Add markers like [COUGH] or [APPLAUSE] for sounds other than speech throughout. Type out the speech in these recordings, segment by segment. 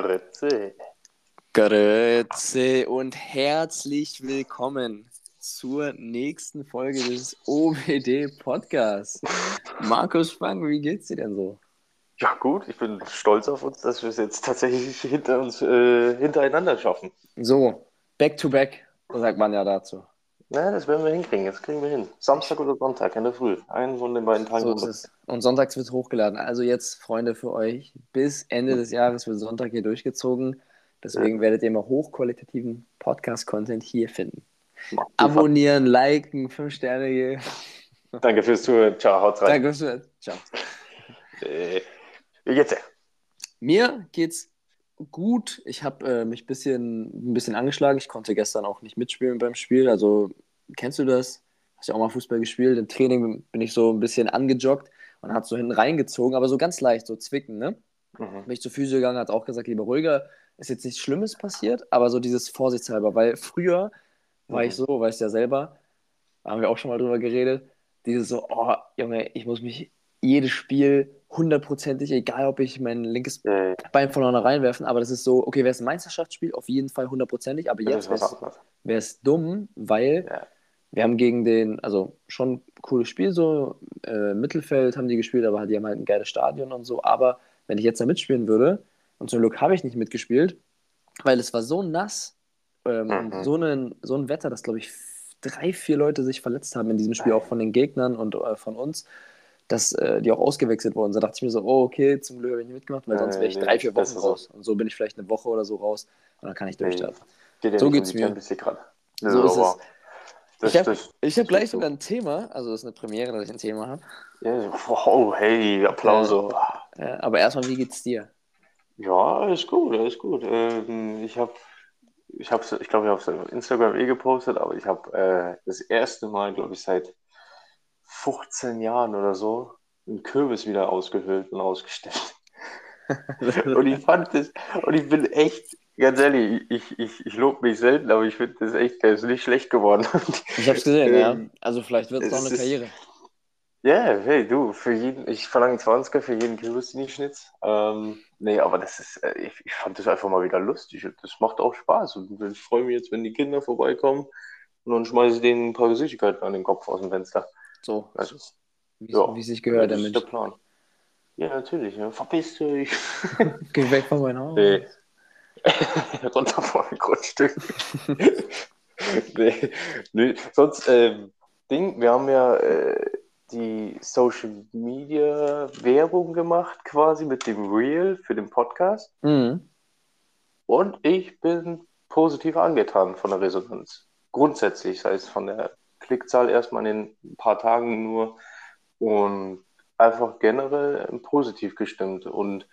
Grüezi. Grüezi und herzlich willkommen zur nächsten Folge des OBD Podcasts. Markus Spang, wie geht's dir denn so? Ja, gut, ich bin stolz auf uns, dass wir es jetzt tatsächlich hinter uns äh, hintereinander schaffen. So, back to back, sagt man ja dazu. Na, das werden wir hinkriegen, das kriegen wir hin. Samstag oder Sonntag in der Früh. Einen von den beiden Tagen. So ist es. Und sonntags wird hochgeladen. Also jetzt, Freunde, für euch, bis Ende des Jahres wird Sonntag hier durchgezogen. Deswegen ja. werdet ihr immer hochqualitativen Podcast-Content hier finden. Abonnieren, liken, 5 Sterne hier. [LAUGHS] Danke fürs Zuhören. Ciao, haut rein. Danke fürs Zuhören. Ciao. Wie geht's dir? Mir geht's gut. Ich habe äh, mich bisschen, ein bisschen angeschlagen. Ich konnte gestern auch nicht mitspielen beim Spiel. Also, kennst du das? Hast ja auch mal Fußball gespielt. Im Training bin ich so ein bisschen angejoggt und hat so hinten reingezogen, aber so ganz leicht, so zwicken, ne? Mhm. Bin ich zur Physio gegangen, hat auch gesagt, lieber ruhiger. Ist jetzt nichts Schlimmes passiert, aber so dieses Vorsichtshalber, weil früher war mhm. ich so, weißt ja selber, da haben wir auch schon mal drüber geredet, dieses so, oh, Junge, ich muss mich jedes Spiel hundertprozentig, egal ob ich mein linkes ja, ja. Bein vorne reinwerfen, aber das ist so, okay, wäre es ein Meisterschaftsspiel, auf jeden Fall hundertprozentig, aber jetzt wäre es dumm, weil ja. wir haben gegen den, also schon ein cooles Spiel, so äh, Mittelfeld haben die gespielt, aber die haben halt ein geiles Stadion und so, aber wenn ich jetzt da mitspielen würde, und zum Glück habe ich nicht mitgespielt, weil es war so nass ähm, mhm. und so ein, so ein Wetter, dass, glaube ich, drei, vier Leute sich verletzt haben in diesem Spiel, auch von den Gegnern und äh, von uns dass äh, die auch ausgewechselt wurden. Da dachte ich mir so, oh, okay, zum Glück habe ich nicht mitgemacht, weil sonst wäre ich drei, vier Wochen raus. Und so bin ich vielleicht eine Woche oder so raus und dann kann ich durchstarten. Nee, so geht's mir. So ist es. Das, ich habe hab gleich sogar ein Thema, also das ist eine Premiere, dass ich ein Thema habe. Ja, wow, hey, Applaus. Äh, äh, aber erstmal, wie geht's dir? Ja, alles gut, alles gut. Ähm, ich habe, ich, hab's, ich glaube, ich habe es auf Instagram eh gepostet, aber ich habe äh, das erste Mal, glaube ich, seit 15 Jahren oder so einen Kürbis wieder ausgehöhlt und ausgestellt. [LAUGHS] und ich fand das, und ich bin echt, ganz ehrlich, ich, ich, ich lobe mich selten, aber ich finde das echt, der ist nicht schlecht geworden. ich habe es gesehen, ähm, ja. Also vielleicht wird es noch eine Karriere. Ja, yeah, hey, du, für jeden, ich verlange 20 für jeden Kürbis, den ich schnitz. Ähm, nee, aber das ist, äh, ich, ich fand das einfach mal wieder lustig das macht auch Spaß. Und ich freue mich jetzt, wenn die Kinder vorbeikommen und dann schmeiße ich denen ein paar Süßigkeiten an den Kopf aus dem Fenster. So, also, wie, ja, wie sich gehört, das ist der Plan. Ja, natürlich. Ja. Verpiss dich. [LAUGHS] Geh weg von meinem Haus. Nee. [LAUGHS] Runter von dem Grundstück. [LAUGHS] nee. nee. Sonst, ähm, Ding, wir haben ja äh, die Social Media Werbung gemacht, quasi mit dem Reel für den Podcast. Mhm. Und ich bin positiv angetan von der Resonanz. Grundsätzlich, sei es von der Klickzahl erstmal in ein paar Tagen nur und einfach generell positiv gestimmt. Und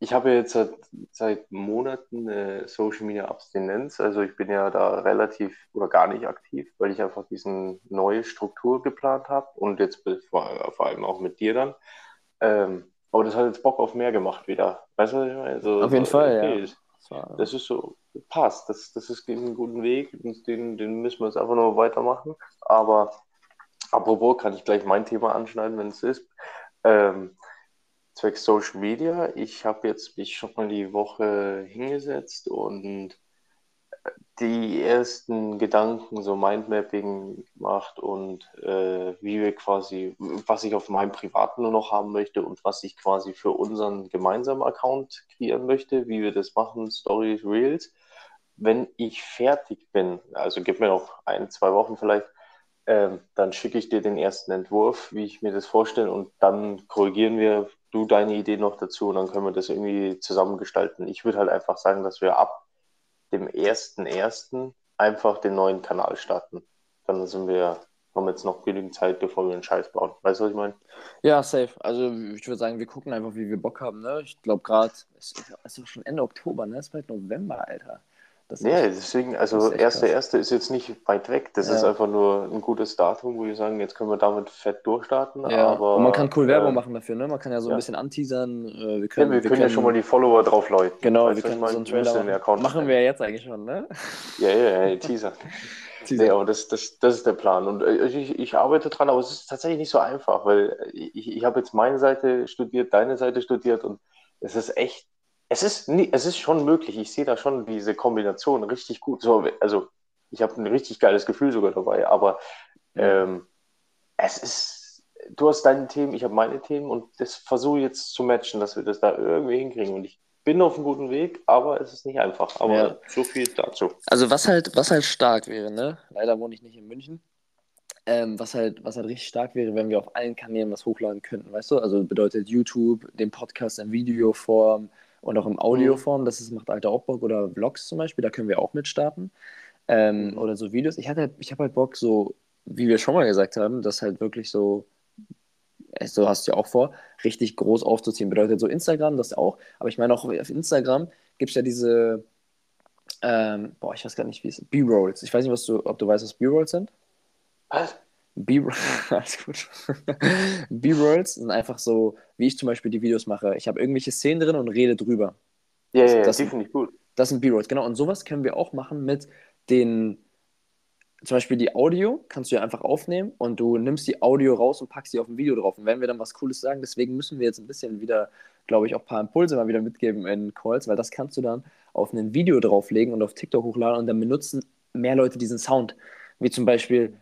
ich habe jetzt seit, seit Monaten eine Social Media Abstinenz. Also ich bin ja da relativ oder gar nicht aktiv, weil ich einfach diesen neue Struktur geplant habe und jetzt vor, vor allem auch mit dir dann. Ähm, aber das hat jetzt Bock auf mehr gemacht wieder. Weißt du, was ich meine? Also, auf jeden Fall, okay, ja. Das ist so, passt. Das, das ist ein guter Weg den, den müssen wir jetzt einfach nur weitermachen. Aber apropos, kann ich gleich mein Thema anschneiden, wenn es ist. Ähm, zwecks Social Media. Ich habe jetzt mich schon mal die Woche hingesetzt und die ersten Gedanken, so Mindmapping gemacht und äh, wie wir quasi, was ich auf meinem privaten nur noch haben möchte und was ich quasi für unseren gemeinsamen Account kreieren möchte, wie wir das machen, Stories, Reels. Wenn ich fertig bin, also gib mir noch ein, zwei Wochen vielleicht, äh, dann schicke ich dir den ersten Entwurf, wie ich mir das vorstelle und dann korrigieren wir du deine Idee noch dazu und dann können wir das irgendwie zusammengestalten. Ich würde halt einfach sagen, dass wir ab dem 1.1. einfach den neuen Kanal starten. Dann sind wir, haben jetzt noch genügend Zeit, bevor wir einen Scheiß bauen. Weißt du, was ich meine? Ja, safe. Also ich würde sagen, wir gucken einfach, wie wir Bock haben. Ne? Ich glaube gerade, es ist doch schon Ende Oktober, ne? Es ist bald November, Alter. Das ja, deswegen, also erste, erste ist jetzt nicht weit weg. Das ja. ist einfach nur ein gutes Datum, wo wir sagen, jetzt können wir damit fett durchstarten. Ja. Aber, und man kann cool Werbung äh, machen dafür, ne? Man kann ja so ein bisschen anteasern. Äh, wir können, ja, wir, wir können ja schon mal die Follower drauf läuten. Genau, weißt wir können so einen Trailer machen. machen wir ja jetzt eigentlich schon, ne? Ja, ja, ja, Teaser. [LAUGHS] Teaser. Nee, aber das, das, das ist der Plan. Und äh, ich, ich arbeite dran, aber es ist tatsächlich nicht so einfach, weil ich, ich habe jetzt meine Seite studiert, deine Seite studiert und es ist echt es ist, nie, es ist schon möglich. Ich sehe da schon diese Kombination richtig gut. So, also, ich habe ein richtig geiles Gefühl sogar dabei, aber ähm, es ist, du hast deine Themen, ich habe meine Themen und das versuche jetzt zu matchen, dass wir das da irgendwie hinkriegen. Und ich bin auf einem guten Weg, aber es ist nicht einfach. Aber Ja. so viel dazu. Also was halt, was halt stark wäre, ne? Leider wohne ich nicht in München. Ähm, was halt, was halt richtig stark wäre, wenn wir auf allen Kanälen was hochladen könnten, weißt du? Also bedeutet YouTube, den Podcast in Videoform und auch in Audioform, das ist, macht Alter auch Bock oder Vlogs zum Beispiel, da können wir auch mitstarten. Ähm, Mhm. Oder so Videos. Ich hatte halt, ich habe halt Bock, so, wie wir schon mal gesagt haben, das halt wirklich so, äh, so hast du ja auch vor, richtig groß aufzuziehen. Bedeutet so Instagram, das auch, aber ich meine auch auf Instagram gibt es ja diese, ähm, boah, ich weiß gar nicht, wie es B-Rolls. Ich weiß nicht, was du, ob du weißt, was B-Rolls sind. Was? [LAUGHS] [LAUGHS] B-Rolls sind einfach so, wie ich zum Beispiel die Videos mache. Ich habe irgendwelche Szenen drin und rede drüber. Ja, ja, ja, Das- die finde ich gut. Das sind B-Rolls, genau. Und sowas können wir auch machen mit den, zum Beispiel die Audio, kannst du ja einfach aufnehmen und du nimmst die Audio raus und packst die auf ein Video drauf. Und wenn wir dann was Cooles sagen, deswegen müssen wir jetzt ein bisschen wieder, glaube ich, auch ein paar Impulse mal wieder mitgeben in Calls, weil das kannst du dann auf ein Video drauflegen und auf TikTok hochladen und dann benutzen mehr Leute diesen Sound. Wie zum Beispiel,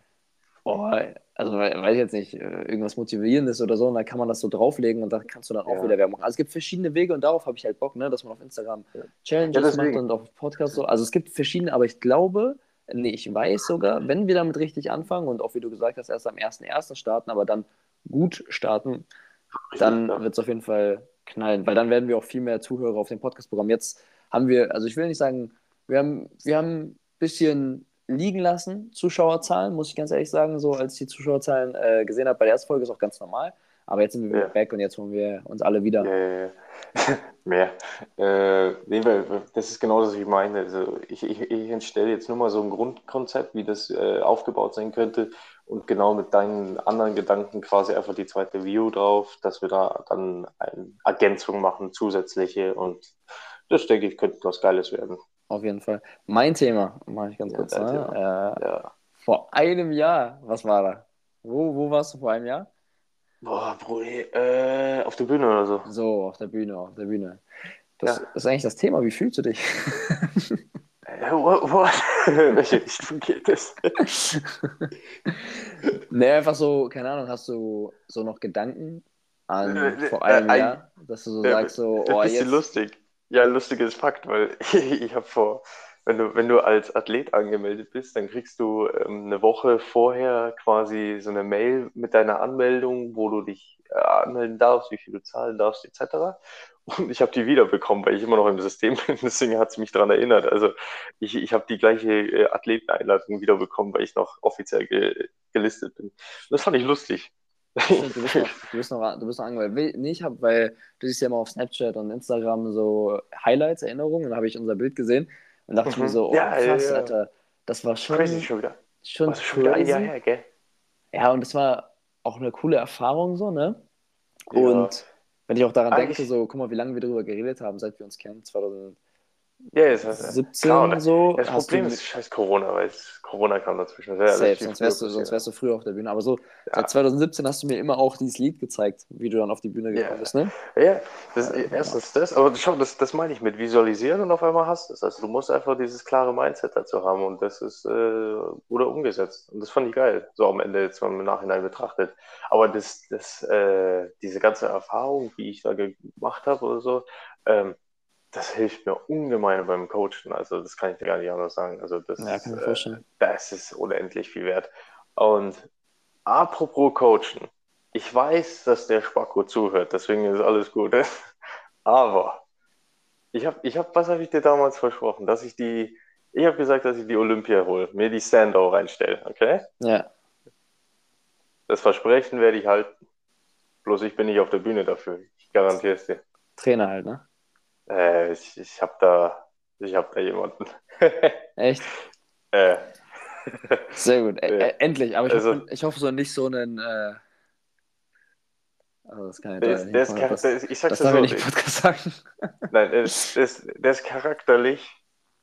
oh, also we- weiß ich jetzt nicht, äh, irgendwas Motivierendes oder so, und dann kann man das so drauflegen und da kannst du dann auch Ja. wieder Werbung machen. Also es gibt verschiedene Wege und darauf habe ich halt Bock, ne, dass man auf Instagram Ja. Challenges Ja, macht und auf Podcasts so. Also es gibt verschiedene, aber ich glaube, nee, ich weiß sogar, wenn wir damit richtig anfangen und auch wie du gesagt hast, erst am 1.1. starten, aber dann gut starten, dann wird es auf jeden Fall knallen, weil dann werden wir auch viel mehr Zuhörer auf dem Podcast-Programm. Jetzt haben wir, also ich will nicht sagen, wir haben, wir haben ein bisschen liegen lassen, Zuschauerzahlen, muss ich ganz ehrlich sagen, so als ich die Zuschauerzahlen äh, gesehen habe bei der ersten Folge, ist auch ganz normal. Aber jetzt sind wir wieder Ja. back und jetzt holen wir uns alle wieder. Ja, ja, ja. [LAUGHS] Mehr. Äh, nee, das ist genau das, was ich meine. Also ich, ich, ich entstelle jetzt nur mal so ein Grundkonzept, wie das äh, aufgebaut sein könnte und genau mit deinen anderen Gedanken quasi einfach die zweite View drauf, dass wir da dann eine Ergänzung machen, zusätzliche und das denke ich könnte was Geiles werden. Auf jeden Fall. Mein Thema, mache ich ganz Ja, kurz. Ne? Äh, Ja. vor einem Jahr, was war da? Wo, wo warst du vor einem Jahr? Boah, Bruder, äh, auf der Bühne oder so. So, auf der Bühne, auf der Bühne. Das Ja. ist eigentlich das Thema. Wie fühlst du dich? Äh, what? what? [LAUGHS] Welche Richtung geht es? [LAUGHS] nee, einfach so, keine Ahnung, hast du so noch Gedanken an Äh, vor äh, einem ein- Jahr, dass du so Ja, sagst, so, oh, jetzt. lustig. Ja, lustiges Fakt, weil [LAUGHS] ich habe vor, wenn du, wenn du als Athlet angemeldet bist, dann kriegst du ähm, eine Woche vorher quasi so eine Mail mit deiner Anmeldung, wo du dich äh, anmelden darfst, wie viel du zahlen darfst, etc. Und ich habe die wiederbekommen, weil ich immer noch im System [LAUGHS] bin, deswegen hat es mich daran erinnert. Also ich, ich habe die gleiche äh, Athleteneinladung wiederbekommen, weil ich noch offiziell ge gelistet bin. Das fand ich lustig. Stimmt, [LAUGHS] Du bist noch, du bist noch, du bist noch angemeldet. Nee, ich habe, weil du siehst ja immer auf Snapchat und Instagram so Highlights, Erinnerungen, und da habe ich unser Bild gesehen und dachte ich mir Mhm. so, oh Ja, ja, krass, ja. Alter, das war schon, Crazy schon wieder. schon Was schon wieder ein. Jahr her, gell? Ja, und es war auch eine coole Erfahrung so, ne? Ja. Und wenn ich auch daran Eigentlich- denke, so, guck mal, wie lange wir darüber geredet haben, seit wir uns kennen, 2017 Ja, es ist, klar, und so. Das Problem ist scheiß Corona, weil Corona kam dazwischen. Safe, viel sonst wärst, du, sonst wärst du früher auf der Bühne. Aber so, Ja. seit 2017 hast du mir immer auch dieses Lied gezeigt, wie du dann auf die Bühne gekommen Ja. bist, ne? Ja, das, Ja, erstens das, aber schau, das, das meine ich mit visualisieren und auf einmal hast du es. Also du musst einfach dieses klare Mindset dazu haben und das ist äh, wurde umgesetzt. Und das fand ich geil, so am Ende jetzt mal im Nachhinein betrachtet. Aber das, das, äh, diese ganze Erfahrung, wie ich da gemacht habe oder so, ähm, das hilft mir ungemein beim Coachen. Also das kann ich dir gar nicht anders sagen. Also das, Ja, mir äh, das ist unendlich viel wert. Und apropos Coachen, ich weiß, dass der Spacko zuhört, deswegen ist alles gut. [LAUGHS] Aber ich habe, ich hab, was habe ich dir damals versprochen? Dass ich die, ich habe gesagt, dass ich die Olympia hole, mir die Sandow reinstelle, okay? Ja, Das Versprechen werde ich halten. Bloß ich bin nicht auf der Bühne dafür. Ich garantiere es dir. Trainer halt, ne? Äh, ich ich habe da, ich habe da jemanden. [LAUGHS] Echt? äh, Sehr gut. Äh, endlich, aber ich, Also- hoffe, ich hoffe so nicht so einen. Äh... Also das kann ich der leider ist, nicht. der ist, das der ist, ich sag's das darf so, ich nicht Podcast [LAUGHS] sagen. Nein, der ist, der, ist, der ist charakterlich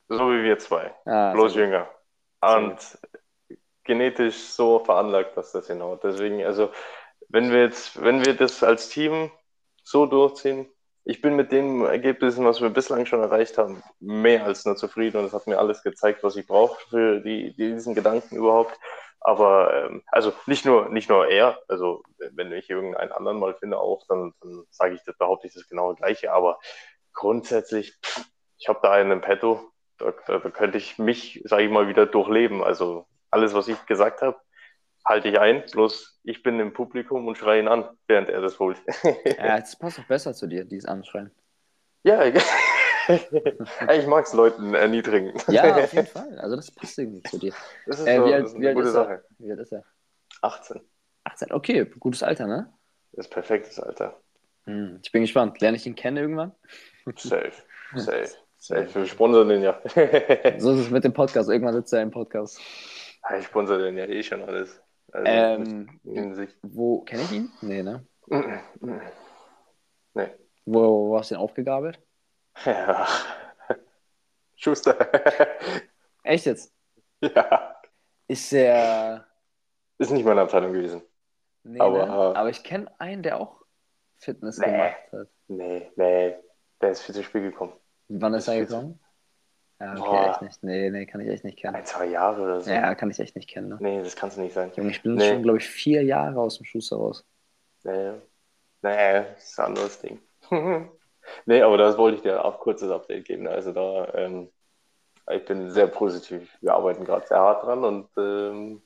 so wie wir zwei, Ah, bloß gut. jünger. Und genetisch so veranlagt, dass das hinhaut. Deswegen, also, wenn wir jetzt, wenn wir das als Team so durchziehen, ich bin mit den Ergebnissen, was wir bislang schon erreicht haben, mehr als nur zufrieden und es hat mir alles gezeigt, was ich brauche für die, diesen Gedanken überhaupt. Aber ähm, also nicht nur, nicht nur er, also wenn ich irgendeinen anderen mal finde auch, dann, dann sage ich das, behaupte ich das genau gleiche. Aber grundsätzlich, ich habe da einen im Petto, da, da, da könnte ich mich, sage ich mal, wieder durchleben. Also alles, was ich gesagt habe, halte ich ein, bloß ich bin im Publikum und schreie ihn an, während er das holt. [LAUGHS] ja, das passt doch besser zu dir, dieses Anschreien. Ja, [LAUGHS] ich mag es Leuten erniedrigen. Ja, auf [LAUGHS] jeden Fall. Also das passt irgendwie zu dir. Das ist, äh, so, wie alt, das ist eine gute ist Sache. Wie alt ist er? 18. 18, okay, gutes Alter, ne? Das ist perfektes Alter. Hm, ich bin gespannt. Lerne ich ihn kennen irgendwann? Safe, safe, safe. Wir sponsern den ja. so ist es mit dem Podcast. Irgendwann sitzt er im Podcast. Ich sponsere den ja eh schon alles. Also, ähm, wo kenne ich ihn? Nee, ne? nee. Wo, wo hast du ihn aufgegabelt? Ja. [LAUGHS] Schuster. [LAUGHS] Echt jetzt? Ja. Ist er. Ist nicht meine Abteilung gewesen. Nee, aber, ne? aber ich kenne einen, der auch Fitness nee, gemacht hat. Nee, nee. Der ist für das Spiel gekommen. Wann ist er gekommen? Ja, okay, Boah. echt nicht. Nee, nee, kann ich echt nicht kennen. Ein, zwei Jahre oder so. Ja, kann ich echt nicht kennen. Ne? Nee, das kannst du nicht sein. Junge, ich bin nee. schon, glaube ich, vier Jahre aus dem Schuster raus. Nee, nee, das ist ein anderes Ding. [LAUGHS] nee, aber das wollte ich dir auch kurzes Update geben. Also da, ähm, ich bin sehr positiv. Wir arbeiten gerade sehr hart dran und ähm,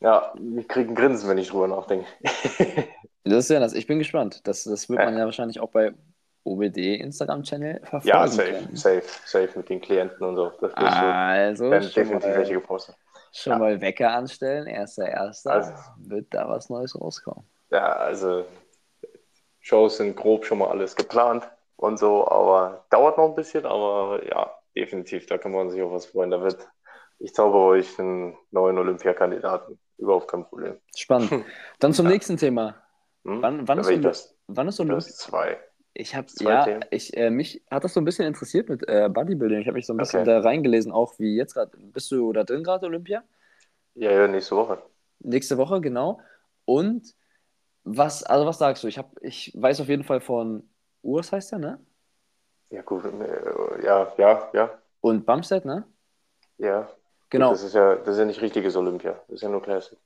ja, ich kriege ein Grinsen, wenn ich drüber nachdenke. [LAUGHS] das ist ja das. Ich bin gespannt. Das, das wird man ja wahrscheinlich auch bei OBD Instagram-Channel verfolgen Ja, safe, können. safe, safe mit den Klienten und so. Das also, werden definitiv welche gepostet. Schon ja. mal Wecker anstellen, erster, erster, also, wird da was Neues rauskommen. Ja, also Shows sind grob schon mal alles geplant und so, aber dauert noch ein bisschen, aber ja, definitiv, da kann man sich auch was freuen. Da wird, ich zaubere euch einen neuen Olympiakandidaten, überhaupt kein Problem. Spannend. [LAUGHS] Dann zum ja. nächsten Thema. Hm? Wann, wann, ist wann ist Olympia? Zwei. Ich habe ja, ich, äh, mich hat das so ein bisschen interessiert mit äh, Bodybuilding. Ich habe mich so ein bisschen okay. da reingelesen, auch wie jetzt gerade. Bist du da drin gerade, Olympia? Ja, ja, nächste Woche. Nächste Woche, genau. Und was, also was sagst du? Ich habe, ich weiß auf jeden Fall von Urs heißt der, ne? Ja, gut, äh, ja, ja, ja. Und Bumstead, ne? Ja. Genau. Gut, das ist ja, das ist ja nicht richtiges Olympia, das ist ja nur Classic.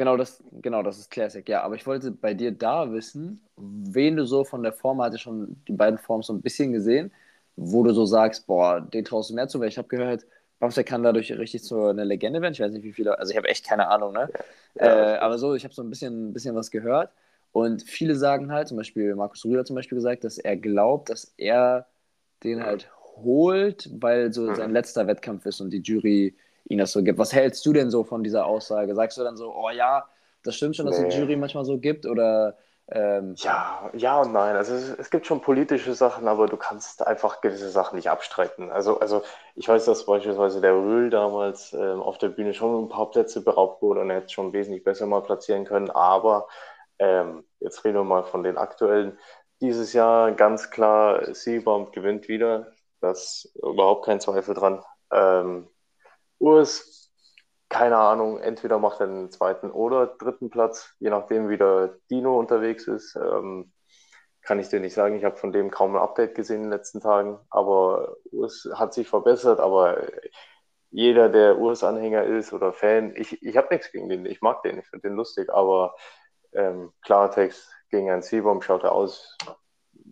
Genau das, genau, das ist Classic, ja. Aber ich wollte bei dir da wissen, wen du so von der Form, hatte schon die beiden Formen so ein bisschen gesehen, wo du so sagst, boah, den traust du mehr zu, weil ich habe gehört, Bamster kann dadurch richtig zu einer Legende werden. Ich weiß nicht, wie viele, also ich habe echt keine Ahnung, ne? Ja, ja, äh, aber so, ich habe so ein bisschen, ein bisschen was gehört. Und viele sagen halt, zum Beispiel Markus Rüder zum Beispiel gesagt, dass er glaubt, dass er den halt holt, weil so sein letzter Wettkampf ist und die Jury ihn das so gibt. Was hältst du denn so von dieser Aussage? Sagst du dann so, oh ja, das stimmt schon, dass nee. die Jury manchmal so gibt? Oder ähm... ja, ja und nein. Also es, es, gibt schon politische Sachen, aber du kannst einfach gewisse Sachen nicht abstreiten. Also, also ich weiß, dass beispielsweise der Röhl damals ähm, auf der Bühne schon ein paar Plätze beraubt wurde und er hätte schon wesentlich besser mal platzieren können. Aber ähm, jetzt reden wir mal von den aktuellen. Dieses Jahr ganz klar, Seabaum gewinnt wieder. Das ist überhaupt kein Zweifel dran. Urs, keine Ahnung, entweder macht er den zweiten oder dritten Platz, je nachdem, wie der Dino unterwegs ist. Ähm, kann ich dir nicht sagen. Ich habe von dem kaum ein Update gesehen in den letzten Tagen. Aber Urs hat sich verbessert. Aber jeder, der Urs-Anhänger ist oder Fan, ich, ich habe nichts gegen den. Ich mag den, ich finde den lustig. Aber ähm, Klartext gegen einen Seabaum schaut er aus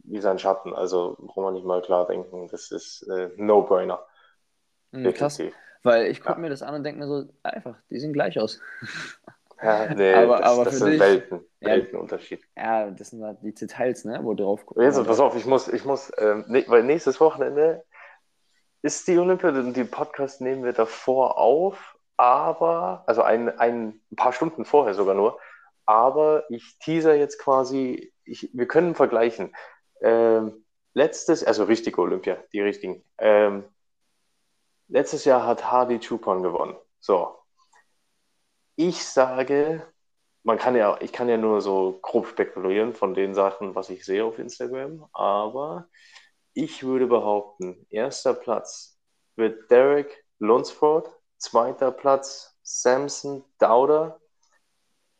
wie sein Schatten. Also braucht man nicht mal klar denken. Das ist äh, No-Brainer. Mhm, krass. Weil ich gucke ja. mir das an und denke mir so, einfach, die sehen gleich aus. [LAUGHS] Ja, nee, aber, das, aber das sind dich, Welten, Weltenunterschied. Ja, das sind halt die Details, ne, wo drauf gucken. Also, pass auf, ich muss, ich muss, ähm, ne, weil nächstes Wochenende ist die Olympiade und den Podcast nehmen wir davor auf, aber, also ein, ein paar Stunden vorher sogar nur, aber ich teaser jetzt quasi, ich, wir können vergleichen. Ähm, letztes, also richtige Olympia, die richtigen. Ähm, Letztes Jahr hat Hardy Chupon gewonnen. So. Ich sage, man kann ja, ich kann ja nur so grob spekulieren von den Sachen, was ich sehe auf Instagram, aber ich würde behaupten, erster Platz wird Derek Lunsford, zweiter Platz Samson Dowder,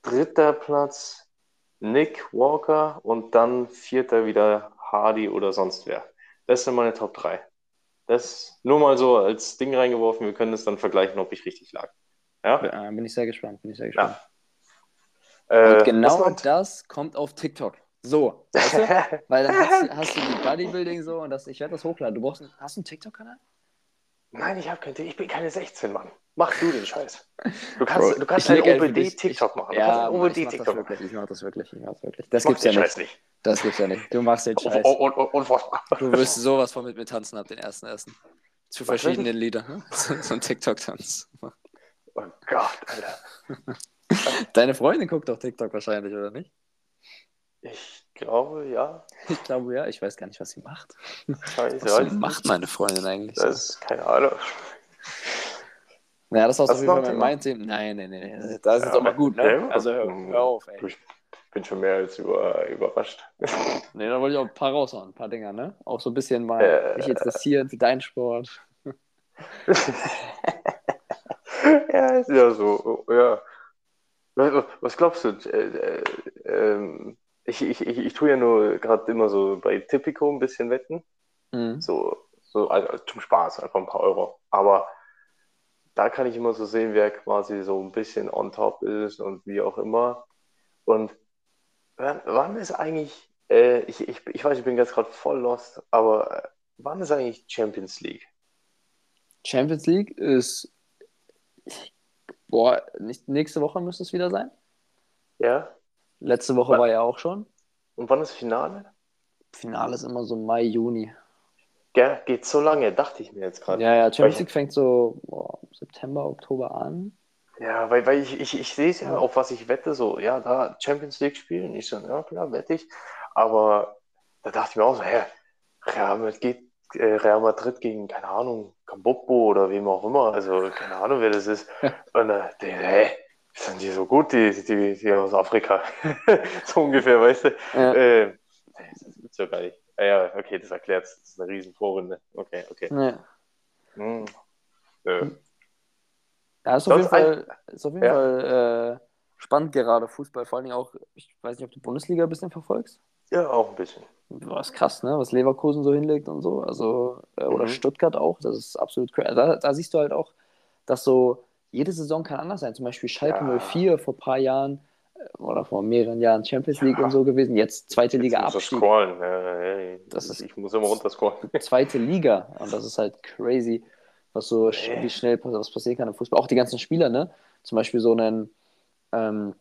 dritter Platz Nick Walker und dann vierter wieder Hardy oder sonst wer. Das sind meine Top 3. Das nur mal so als Ding reingeworfen. Wir können es dann vergleichen, ob ich richtig lag. Ja? ja bin ich sehr gespannt. Bin ich sehr gespannt. Ja. Und Äh, genau das kommt auf TikTok. So, weißt du? [LAUGHS] Weil dann hast, du- hast du die Bodybuilding so und das, ich werde das hochladen. Du brauchst einen, hast du einen TikTok-Kanal? Nein, ich habe kein Ich bin keine 16, Mann. Mach du den Scheiß. Du kannst, Bro, du kannst einfach nicht- OBD-TikTok machen. Du Ja, kannst einen ich mach das OBD-TikTok machen. wirklich. Ich mach das wirklich. Ich mach das wirklich. Das gibt's ja nicht. Nicht. Das gibt's ja nicht. Du machst den Scheiß. und, und, und was? Du wirst sowas von mit mir tanzen ab den ersten ersten. Zu Was verschiedenen Liedern. Ne? [LAUGHS] So, so ein TikTok-Tanz. Oh Gott, Alter. [LAUGHS] Deine Freundin guckt doch TikTok wahrscheinlich, oder nicht? Ich glaube, ja. Ich glaube ja. Ich weiß gar nicht, was sie macht. Scheiße, Was weiß macht meine Freundin eigentlich? Das ist keine Ahnung. Ja, das war auf jeden Fall mein Thema. Nein, nein, nein. Das ist jetzt Ja, auch mal gut, ne? okay. Also hör, hör auf, ey. Ich bin schon mehr als über, überrascht. [LAUGHS] Nee, da wollte ich auch ein paar raushauen, ein paar Dinger, ne? Auch so ein bisschen mal Äh. mich interessieren für deinen Sport. [LAUGHS] ja, ist ja so. Ja. Was, was glaubst du? Äh, äh, ähm, ich, ich, ich, ich tue ja nur gerade immer so bei Tipico ein bisschen wetten. Mhm. So, so also zum Spaß, einfach ein paar Euro. Aber da kann ich immer so sehen, wer quasi so ein bisschen on top ist und wie auch immer. Und wann, wann ist eigentlich, äh, ich, ich, ich weiß, ich bin jetzt gerade voll lost, aber äh, wann ist eigentlich Champions League? Champions League ist. Boah, nicht, nächste Woche müsste es wieder sein. Ja? Letzte Woche war ja auch schon. Und wann ist Finale? Finale ist immer so Mai, Juni. Gell, geht so lange, dachte ich mir jetzt gerade. Ja, ja, Champions League fängt so boah, September, Oktober an. Ja, weil, weil ich, ich, ich sehe es ja, auf was ich wette, so, ja, da Champions League spielen. Ich so, ja, klar, wette ich. Aber da dachte ich mir auch so, hä, Real Madrid, äh, Real Madrid gegen, keine Ahnung, Kamboppo oder wem auch immer. Also, keine Ahnung, wer das ist. [LAUGHS] Und äh, hä, sind die so gut, die, die, die aus Afrika? [LAUGHS] so ungefähr, weißt du? Ja. Äh, das gibt's ja gar nicht. Ah, ja, okay, das erklärt Das ist eine riesen Vorrunde. Okay, okay. Ja. Hm. Äh, Ja, ist auf Fall, ist auf jeden Ja. Fall äh, spannend gerade Fußball. Vor allen Dingen auch, ich weiß nicht, ob du Bundesliga ein bisschen verfolgst. ja, auch ein bisschen. Boah, ist krass, ne? Was Leverkusen so hinlegt und so. Also, äh, oder Mhm. Stuttgart auch. Das ist absolut crazy. Da, da siehst du halt auch, dass so jede Saison kann anders sein. Zum Beispiel Schalke Ja. 04 vor ein paar Jahren äh, oder vor mehreren Jahren Champions League Ja. und so gewesen. Jetzt zweite Liga Jetzt er Abstieg. scrollen. Ja, Das ich, ist- ich muss immer runter scrollen. [LAUGHS] Zweite Liga. Und das ist halt crazy, was so, Nee. wie schnell was passieren kann im Fußball. Auch die ganzen Spieler, ne? Zum Beispiel so einen, ähm,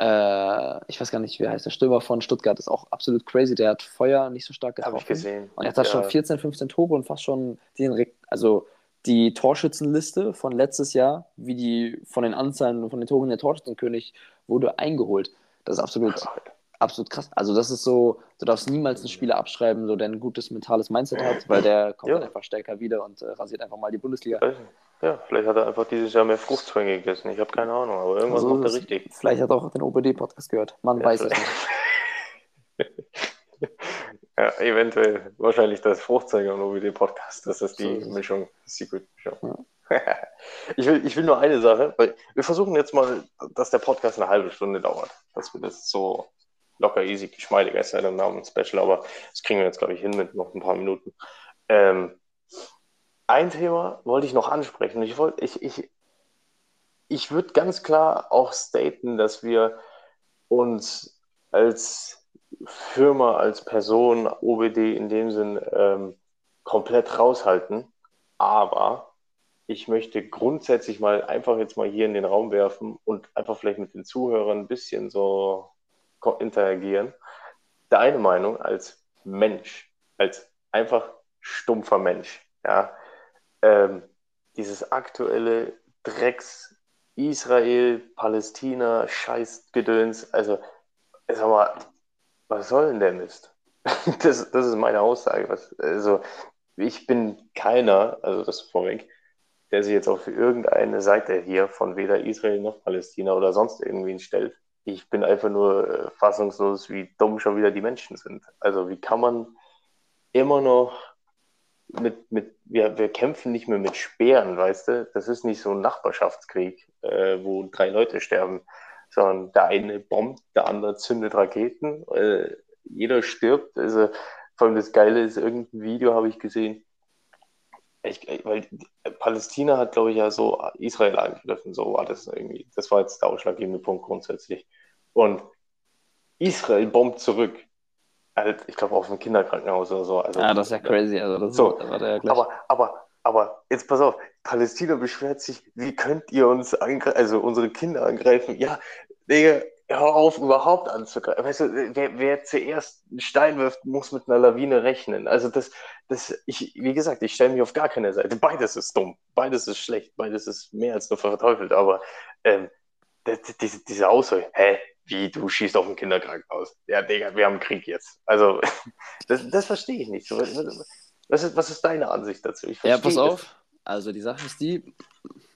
äh, ich weiß gar nicht, wie heißt der Stürmer von Stuttgart, ist auch absolut crazy. Der hat Feuer nicht so stark getroffen. ich gesehen. Und jetzt hat Ja. schon 14, 15 Tore und fast schon den, Re- also die Torschützenliste von letztes Jahr, wie die von den Anzahlen von den Toren der Torschützenkönig wurde eingeholt. Das ist absolut, absolut krass. Also das ist so, du darfst niemals einen Spieler abschreiben, so der ein gutes mentales Mindset hat, weil der kommt Ja. dann einfach stärker wieder und äh, rasiert einfach mal die Bundesliga. Ja, vielleicht hat er einfach dieses Jahr mehr Fruchtzwänge gegessen. Ich habe keine Ahnung, aber irgendwas Also, macht er richtig. Vielleicht hat er auch den OBD-Podcast gehört. Man Ja, weiß es vielleicht. nicht. [LAUGHS] Ja, eventuell. Wahrscheinlich das Fruchtzeiger und OBD-Podcast. Das ist die So ist es. Mischung, Secret-Mischung. [LAUGHS] ich, will, ich will nur eine Sache, weil wir versuchen jetzt mal, dass der Podcast eine halbe Stunde dauert. Dass wir das so locker, easy, geschmeidig als im Namen Special, aber das kriegen wir jetzt, glaube ich, hin mit noch ein paar Minuten. Ähm, ein Thema wollte ich noch ansprechen. Ich ich, ich, ich würde ganz klar auch staten, dass wir uns als Firma, als Person, OBD in dem Sinn ähm, komplett raushalten. Aber ich möchte grundsätzlich mal einfach jetzt mal hier in den Raum werfen und einfach vielleicht mit den Zuhörern ein bisschen so interagieren. Deine Meinung als Mensch, als einfach stumpfer Mensch, ja, ähm, dieses aktuelle Drecks Israel, Palästina, Scheißgedöns, also sag mal, was soll denn der Mist? [LAUGHS] Das, das ist meine Aussage. Was, also, ich bin keiner, also das vorweg, der sich jetzt auf irgendeine Seite hier von weder Israel noch Palästina oder sonst irgendwen stellt. Ich bin einfach nur äh, fassungslos, wie dumm schon wieder die Menschen sind. Also, wie kann man immer noch mit, mit wir, wir kämpfen nicht mehr mit Speeren, weißt du? Das ist nicht so ein Nachbarschaftskrieg, äh, wo drei Leute sterben, sondern der eine bombt, der andere zündet Raketen, äh, jeder stirbt. Also, vor allem das Geile ist, irgendein Video habe ich gesehen, ich, weil Palästina hat, glaube ich, ja so Israel angegriffen, so war das irgendwie. Das war jetzt der ausschlaggebende Punkt grundsätzlich. Und Israel bombt zurück. Halt, ich glaube, auf dem Kinderkrankenhaus oder so. Also, ja, das ist ja crazy. Also das so, ist, aber, aber, aber jetzt pass auf, Palästina beschwert sich, wie könnt ihr uns angreifen, also unsere Kinder angreifen? Ja, Digga, hör auf, überhaupt anzugreifen. Weißt du, wer, wer zuerst einen Stein wirft, muss mit einer Lawine rechnen. Also das, das, ich, wie gesagt, ich stelle mich auf gar keine Seite. Beides ist dumm, beides ist schlecht, beides ist mehr als nur verteufelt, aber ähm, diese, diese Aussage, hä, wie, du schießt auf ein Kinderkrankenhaus. Ja, Digga, wir haben Krieg jetzt. Also, [LAUGHS] das, das verstehe ich nicht. Was ist, was ist deine Ansicht dazu? ja, pass auf. Also, die Sache ist die,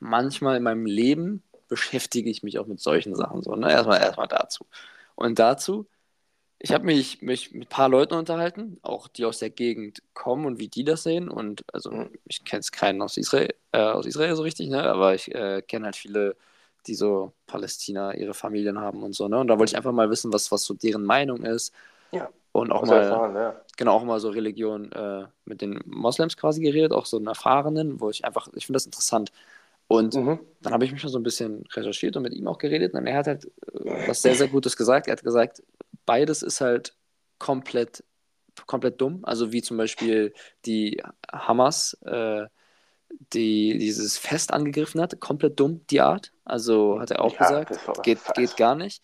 manchmal in meinem Leben beschäftige ich mich auch mit solchen Sachen. So, ne? Erstmal, erstmal dazu. Und dazu, ich habe mich, mich mit ein paar Leuten unterhalten, auch die aus der Gegend kommen und wie die das sehen. Und also mhm. ich kenne es keinen aus Israel, äh, aus Israel so richtig, ne? aber ich äh, kenne halt viele, die so Palästina ihre Familien haben und so. Ne? Und da wollte ich einfach mal wissen, was, was so deren Meinung ist. Ja. Und auch mal, erfahren, ja. genau, auch mal so Religion äh, mit den Moslems quasi geredet, auch so einen Erfahrenen, wo ich einfach, ich finde das interessant, und mhm. dann habe ich mich schon so ein bisschen recherchiert und mit ihm auch geredet. Und er hat halt äh, was sehr, sehr Gutes gesagt. Er hat gesagt, beides ist halt komplett, komplett dumm. Also wie zum Beispiel die Hamas, äh, die dieses Fest angegriffen hat, komplett dumm, die Art. Also hat er auch ja, gesagt, geht, geht gar nicht.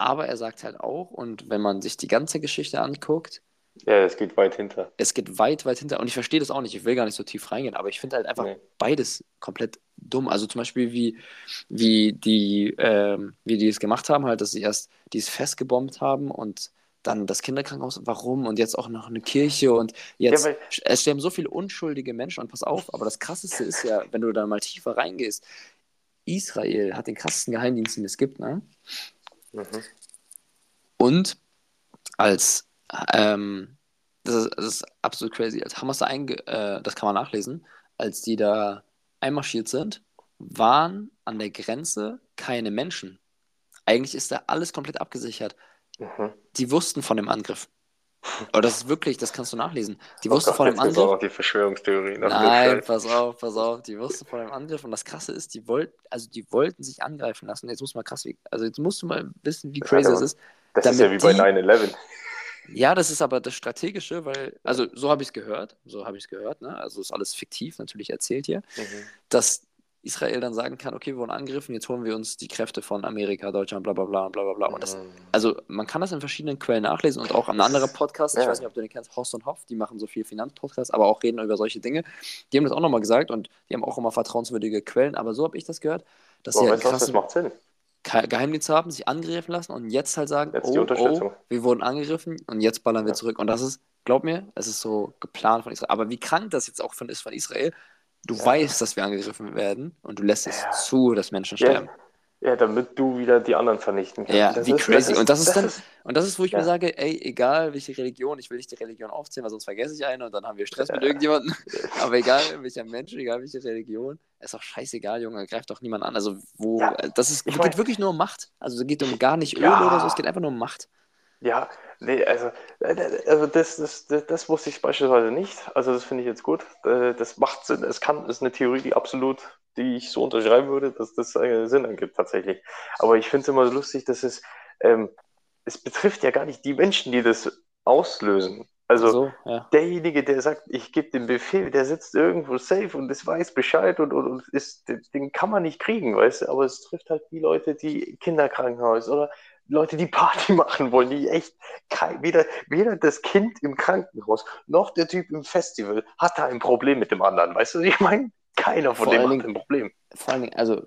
Aber er sagt halt auch, und wenn man sich die ganze Geschichte anguckt, ja, es geht weit hinter. Es geht weit, weit hinter. Und ich verstehe das auch nicht. Ich will gar nicht so tief reingehen, aber ich finde halt einfach nee. beides komplett dumm. Also zum Beispiel, wie, wie, die, ähm, wie die es gemacht haben, halt, dass sie erst dieses Fest gebombt haben und dann das Kinderkrankenhaus, warum? Und jetzt auch noch eine Kirche und jetzt, ja, es sterben so viele unschuldige Menschen und pass auf, aber das Krasseste ist ja, wenn du da mal tiefer reingehst, Israel hat den krassesten Geheimdienst, den es gibt, ne? Mhm. Und als ähm, das, ist, das, ist, absolut crazy. Als Hamas da einge äh, das kann man nachlesen, als die da einmarschiert sind, waren an der Grenze keine Menschen. Eigentlich ist da alles komplett abgesichert. Mhm. Die wussten von dem Angriff. Aber das ist wirklich, das kannst du nachlesen. Die oh wussten Gott, von dem Angriff. auch die Verschwörungstheorie. Nein, pass auf, pass auf. Die wussten von dem Angriff. Und das Krasse ist, die wollten, also die wollten sich angreifen lassen. Jetzt muss man krass, wie, also jetzt musst du mal wissen, wie crazy es ist. Das ist ja wie bei 9-11. Ja, das ist aber das Strategische, weil, also so habe ich es gehört, so habe ich es gehört, ne? also ist alles fiktiv natürlich erzählt hier, mhm. dass Israel dann sagen kann, okay, wir wurden angegriffen, jetzt holen wir uns die Kräfte von Amerika, Deutschland, bla bla bla bla bla bla. Und das, mhm. also man kann das in verschiedenen Quellen nachlesen und auch ein anderer Podcast, ja. ich weiß nicht, ob du den kennst, Horst und Hoff, die machen so viel Finanzpodcasts, aber auch reden über solche Dinge. Die haben das auch nochmal gesagt und die haben auch immer vertrauenswürdige Quellen, aber so habe ich das gehört, dass sie halt krass, das macht Sinn. Geheimdienste haben, sich angegriffen lassen und jetzt halt sagen, jetzt oh, oh, wir wurden angegriffen und jetzt ballern wir ja. zurück. Und das ist, glaub mir, es ist so geplant von Israel. Aber wie krank das jetzt auch von ist von Israel, du ja. weißt, dass wir angegriffen werden und du lässt es ja. zu, dass Menschen sterben. Ja, damit du wieder die anderen vernichten kannst. Ja, das wie ist, crazy. Ist, und das ist dann, ist, und das ist, wo ich mir sage, ey, egal welche Religion, ich will nicht die Religion aufzählen, weil sonst vergesse ich eine und dann haben wir Stress mit irgendjemandem. [LAUGHS] Aber egal welcher Mensch, egal welche Religion, ist auch scheißegal, Junge, greift doch niemand an. Also, wo, ja. das ist, geht mein, wirklich nur um Macht. Also, es geht um gar nicht Öl oder so, es geht einfach nur um Macht. Ja, nee, also, äh, also das, das, das, das wusste ich beispielsweise nicht. Also, das finde ich jetzt gut. Äh, das macht Sinn. Es kann, ist eine Theorie, die absolut die ich so unterschreiben würde, dass das einen Sinn ergibt tatsächlich. Aber ich finde es immer so lustig, dass es, ähm, es betrifft ja gar nicht die Menschen, die das auslösen. Also so, ja. derjenige, der sagt, ich gebe den Befehl, der sitzt irgendwo safe und es weiß Bescheid und, und, und ist, den kann man nicht kriegen, weißt du? Aber es trifft halt die Leute, die Kinderkrankenhaus oder Leute, die Party [LAUGHS] machen wollen, die echt kein, weder, weder das Kind im Krankenhaus noch der Typ im Festival hat da ein Problem mit dem anderen, weißt du, was ich meine? Keiner von denen hat ein Problem. Vor allen Dingen, also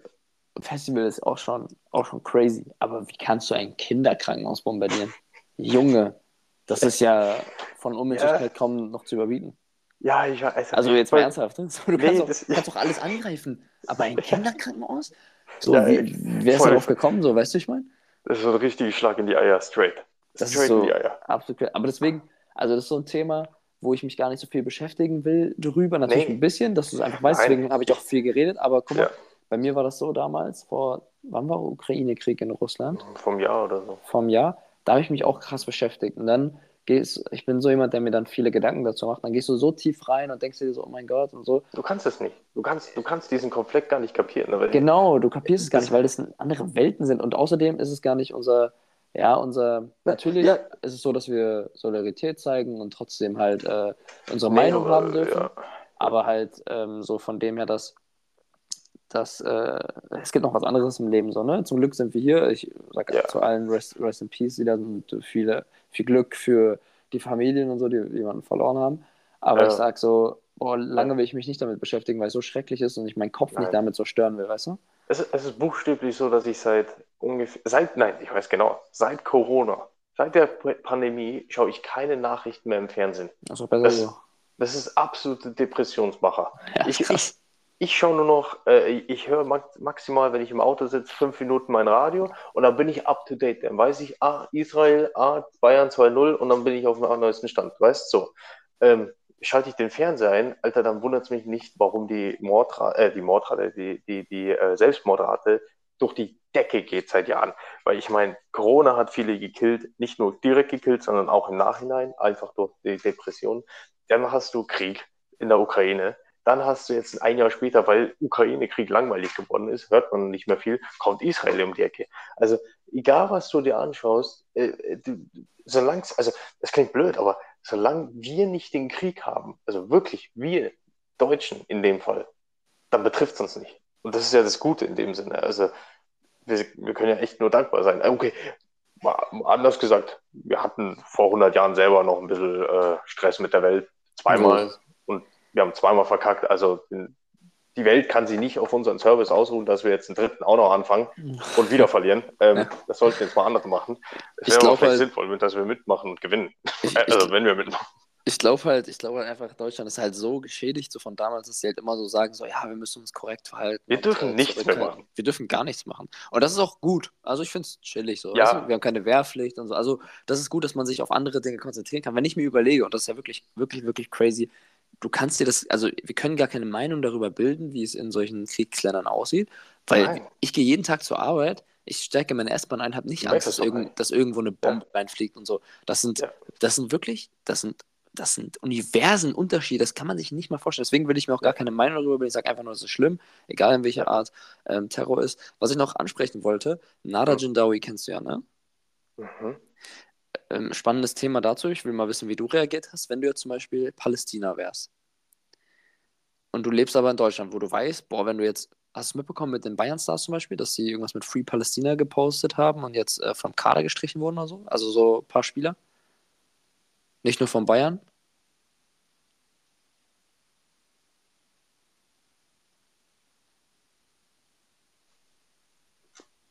Festival ist auch schon, auch schon crazy, aber wie kannst du ein Kinderkrankenhaus bombardieren? [LAUGHS] Junge, das ist ja von Unmenschlichkeit ja. kaum noch zu überbieten. Ja, ich weiß. Also jetzt mal ernsthaft, ne? du kannst, nee, auch, das, kannst auch alles angreifen, aber ein [LAUGHS] Kinderkrankenhaus? So, ja, wie, wer ist darauf gekommen, so, weißt du, ich meine? Das ist so ein richtiger Schlag in die Eier, straight. Das straight ist so, in die Eier. Absolut. Aber deswegen, also das ist so ein Thema, wo ich mich gar nicht so viel beschäftigen will drüber. Natürlich nee. ein bisschen, dass du es einfach weißt, deswegen habe ich auch viel geredet, aber guck mal, ja. bei mir war das so damals, vor, wann war Ukraine-Krieg in Russland? Vom Jahr oder so. Vom Jahr. Da habe ich mich auch krass beschäftigt. Und dann gehst, ich bin so jemand, der mir dann viele Gedanken dazu macht. Dann gehst du so tief rein und denkst dir so, oh mein Gott und so. Du kannst es nicht. Du kannst, du kannst diesen Konflikt gar nicht kapieren. Genau, du kapierst es gar nicht, weil das andere Welten sind. Und außerdem ist es gar nicht unser, ja, unser, natürlich Ja. ist es so, dass wir Solidarität zeigen und trotzdem halt äh, unsere Nee, Meinung aber, haben dürfen. ja. Aber halt ähm, so von dem her, dass, dass äh, es gibt noch was anderes im Leben. So, ne? Zum Glück sind wir hier. Ich sage Ja. zu allen Rest, Rest in Peace wieder und viele, viel Glück für die Familien und so, die jemanden verloren haben. Aber Ja. ich sage so, boah, lange will ich mich nicht damit beschäftigen, weil es so schrecklich ist und ich meinen Kopf Nein. nicht damit so stören will, weißt du? Es, ist- es ist buchstäblich so, dass ich seit ungefähr, seit, nein, ich weiß genau, seit Corona, seit der Pandemie schaue ich keine Nachrichten mehr im Fernsehen. Also besser Das, so. das ist absolute Depressionsmacher. Ja, ich, ich, ich schaue nur noch, äh, ich höre max, maximal, wenn ich im Auto sitze, fünf Minuten mein Radio und dann bin ich up to date. Dann weiß ich, ah, Israel, ah, Bayern 2-0 und dann bin ich auf dem neuesten Stand. Weißt so. Ähm, schalte ich den Fernseher ein, Alter, dann wundert es mich nicht, warum die Mordrate, äh, die Mordrate, die, die, die äh, Selbstmordrate durch die Decke geht seit Jahren. Weil ich meine, Corona hat viele gekillt, nicht nur direkt gekillt, sondern auch im Nachhinein, einfach durch die Depression. Dann hast du Krieg in der Ukraine. Dann hast du jetzt ein Jahr später, weil Ukraine-Krieg langweilig geworden ist, hört man nicht mehr viel, kommt Israel um die Ecke. Also egal, was du dir anschaust, äh, du, solange, also das klingt blöd, aber solange wir nicht den Krieg haben, also wirklich wir Deutschen in dem Fall, dann betrifft es uns nicht. Und das ist ja das Gute in dem Sinne. Also wir, wir können ja echt nur dankbar sein. Okay, mal anders gesagt, wir hatten vor 100 Jahren selber noch ein bisschen äh, Stress mit der Welt, zweimal. Und wir haben zweimal verkackt. Also die Welt kann sich nicht auf unseren Service ausruhen, dass wir jetzt einen dritten auch noch anfangen und wieder verlieren. [LAUGHS] Ähm, Ja. Das sollten jetzt mal andere machen. Es wäre vielleicht halt- sinnvoll, dass wir mitmachen und gewinnen. [LAUGHS] Ich, Also ich, wenn wir mitmachen. ich glaube halt, ich glaube halt einfach, Deutschland ist halt so geschädigt, so von damals, dass sie halt immer so sagen, so, ja, wir müssen uns korrekt verhalten. Wir und, dürfen äh, nichts mehr machen. Wir dürfen gar nichts machen. Und das ist auch gut. Also ich finde es chillig so. Ja. Du? Wir haben keine Wehrpflicht und so. Also das ist gut, dass man sich auf andere Dinge konzentrieren kann. Wenn ich mir überlege, und das ist ja wirklich, wirklich, wirklich crazy, du kannst dir das, also wir können gar keine Meinung darüber bilden, wie es in solchen Kriegsländern aussieht, weil Nein. ich gehe jeden Tag zur Arbeit, ich steige in meine S-Bahn ein, habe nicht Du Angst, dass, irgend, dass irgendwo eine Bombe reinfliegt und so. Das sind, Ja. das sind wirklich, das sind, das sind Universen Unterschiede, das kann man sich nicht mal vorstellen. Deswegen will ich mir auch gar keine Meinung darüber bilden. Ich sage einfach nur, es ist schlimm, egal in welcher Art ähm, Terror ist. Was ich noch ansprechen wollte, Nada Mhm. Jindawi kennst du ja, ne? Mhm. Ähm, spannendes Thema dazu. Ich will mal wissen, wie du reagiert hast, wenn du jetzt zum Beispiel Palästina wärst. Und du lebst aber in Deutschland, wo du weißt, boah, wenn du jetzt, hast du mitbekommen mit den Bayern Stars zum Beispiel, dass sie irgendwas mit Free Palästina gepostet haben und jetzt äh, vom Kader gestrichen wurden oder so? Also so ein paar Spieler? Nicht nur von Bayern?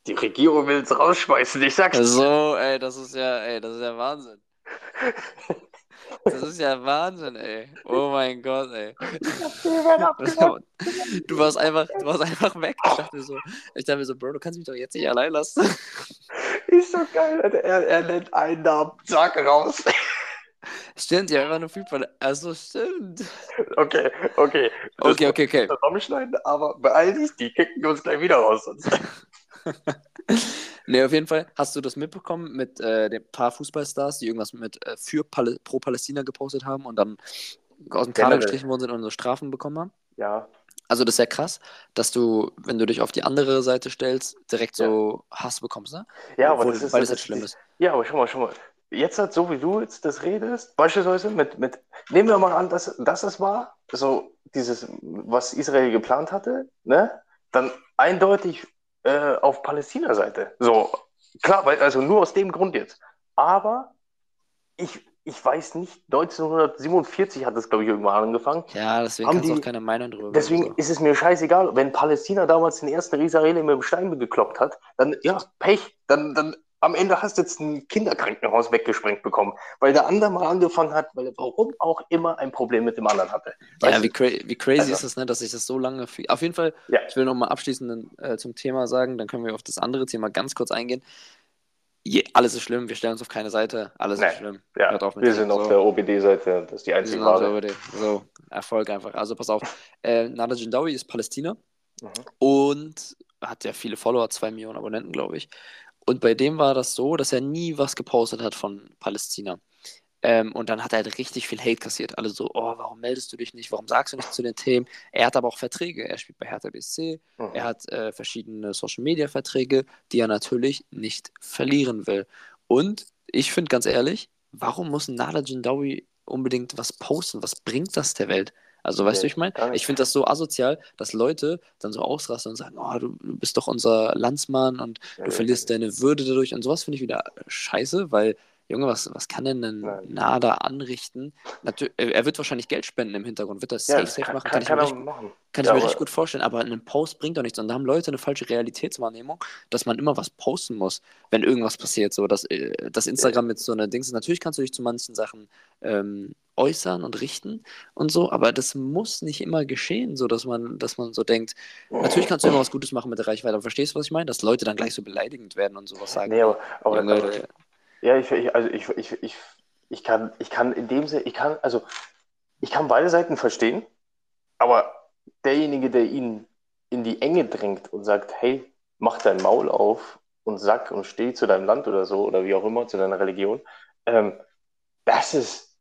Die Regierung will es rausschmeißen, ich sag's dir. So, ey, das ist ja, ey, das ist ja Wahnsinn. Das ist ja Wahnsinn, ey. Oh mein Gott, ey. [LAUGHS] Du warst einfach, du warst einfach weg. Ich dachte mir so, ich dachte mir so, Bro, du kannst mich doch jetzt nicht allein lassen. Ist so geil. Er, er nennt einen Namen, zack, raus. Stimmt, ja, einfach nur Fußball. Also stimmt. Okay, okay. Das Okay, okay, okay. zusammenschneiden, aber beeil dich, die kicken uns gleich wieder raus. [LAUGHS] Nee, auf jeden Fall hast du das mitbekommen mit äh, den paar Fußballstars, die irgendwas mit äh, für Pal pro Palästina gepostet haben und dann aus dem Kader gestrichen worden sind und so Strafen bekommen haben? Ja, Also das ist ja krass, dass du, wenn du dich auf die andere Seite stellst, direkt so Hass bekommst, ne? ja, aber Obwohl, das ist weil das das jetzt schlimm ist. Ja, aber schau mal, schau mal. Jetzt hat so wie du jetzt das redest, beispielsweise mit, mit nehmen wir mal an, dass, dass es war, so dieses, was Israel geplant hatte, ne? Dann eindeutig äh, auf Palästina-Seite. So, klar, weil, also nur aus dem Grund jetzt. Aber ich, ich weiß nicht, 1947 hat das, glaube ich, irgendwann angefangen. Ja, deswegen Haben kannst du die- auch keine Meinung drüber Deswegen so. ist es mir scheißegal, wenn Palästina damals den ersten Israeli mit dem Stein gekloppt hat, dann, ja, Pech, dann, dann am Ende hast du jetzt ein Kinderkrankenhaus weggesprengt bekommen, weil der andere mal angefangen hat, weil er warum auch immer ein Problem mit dem anderen hatte. Ja, Weißt wie, du? cra wie crazy Also- ist das, ne, dass ich das so lange. Auf jeden Fall, Ja. ich will nochmal abschließend äh, zum Thema sagen, dann können wir auf das andere Thema ganz kurz eingehen. Je, alles ist schlimm, wir stellen uns auf keine Seite, alles Nee, ist schlimm. Ja, auf wir sind auf so. der OBD-Seite, das ist die einzige die, so, Erfolg einfach. Also pass auf. [LAUGHS] Äh, Nada Jindawi ist Palästina. Mhm. Und hat ja viele Follower, zwei Millionen Abonnenten, glaube ich. Und bei dem war das so, dass er nie was gepostet hat von Palästina. Ähm, und dann hat er halt richtig viel Hate kassiert. Alle so, oh, warum meldest du dich nicht? Warum sagst du nichts zu den Themen? Er hat aber auch Verträge. Er spielt bei Hertha BSC. Mhm. Er hat äh, verschiedene Social-Media-Verträge, die er natürlich nicht verlieren will. Und ich finde ganz ehrlich, warum muss Nala Jindawi unbedingt was posten? Was bringt das der Welt? Also, weißt Nee, du, ich meine, ich finde das so asozial, dass Leute dann so ausrasten und sagen, oh, du, du bist doch unser Landsmann und Ja, du ja, verlierst deine Würde dadurch. Und sowas finde ich wieder scheiße, weil, Junge, was, was kann denn ein Nein. Nada anrichten? Natür er wird wahrscheinlich Geld spenden im Hintergrund, wird das Ja, safe, safe kann, machen, kann, kann, ich mir richtig, machen. kann Ja, ich mir richtig gut vorstellen. Aber ein Post bringt doch nichts. Und da haben Leute eine falsche Realitätswahrnehmung, dass man immer was posten muss, wenn irgendwas passiert. So, dass, äh, dass Instagram jetzt so eine Dings ist. Natürlich kannst du dich zu manchen Sachen ähm, äußern und richten und so, aber das muss nicht immer geschehen, so dass man, dass man so denkt, natürlich kannst du immer was Gutes machen mit der Reichweite, aber verstehst du, was ich meine? Dass Leute dann gleich so beleidigend werden und sowas sagen. Nee, aber, aber, Junge, aber der- ja, ich, ich, also ich, ich, ich, ich kann, ich kann in dem Sinne, ich kann, also ich kann beide Seiten verstehen, aber derjenige, der ihn in die Enge drängt und sagt, hey, mach dein Maul auf und sag und steh zu deinem Land oder so, oder wie auch immer, zu deiner Religion, ähm, das ist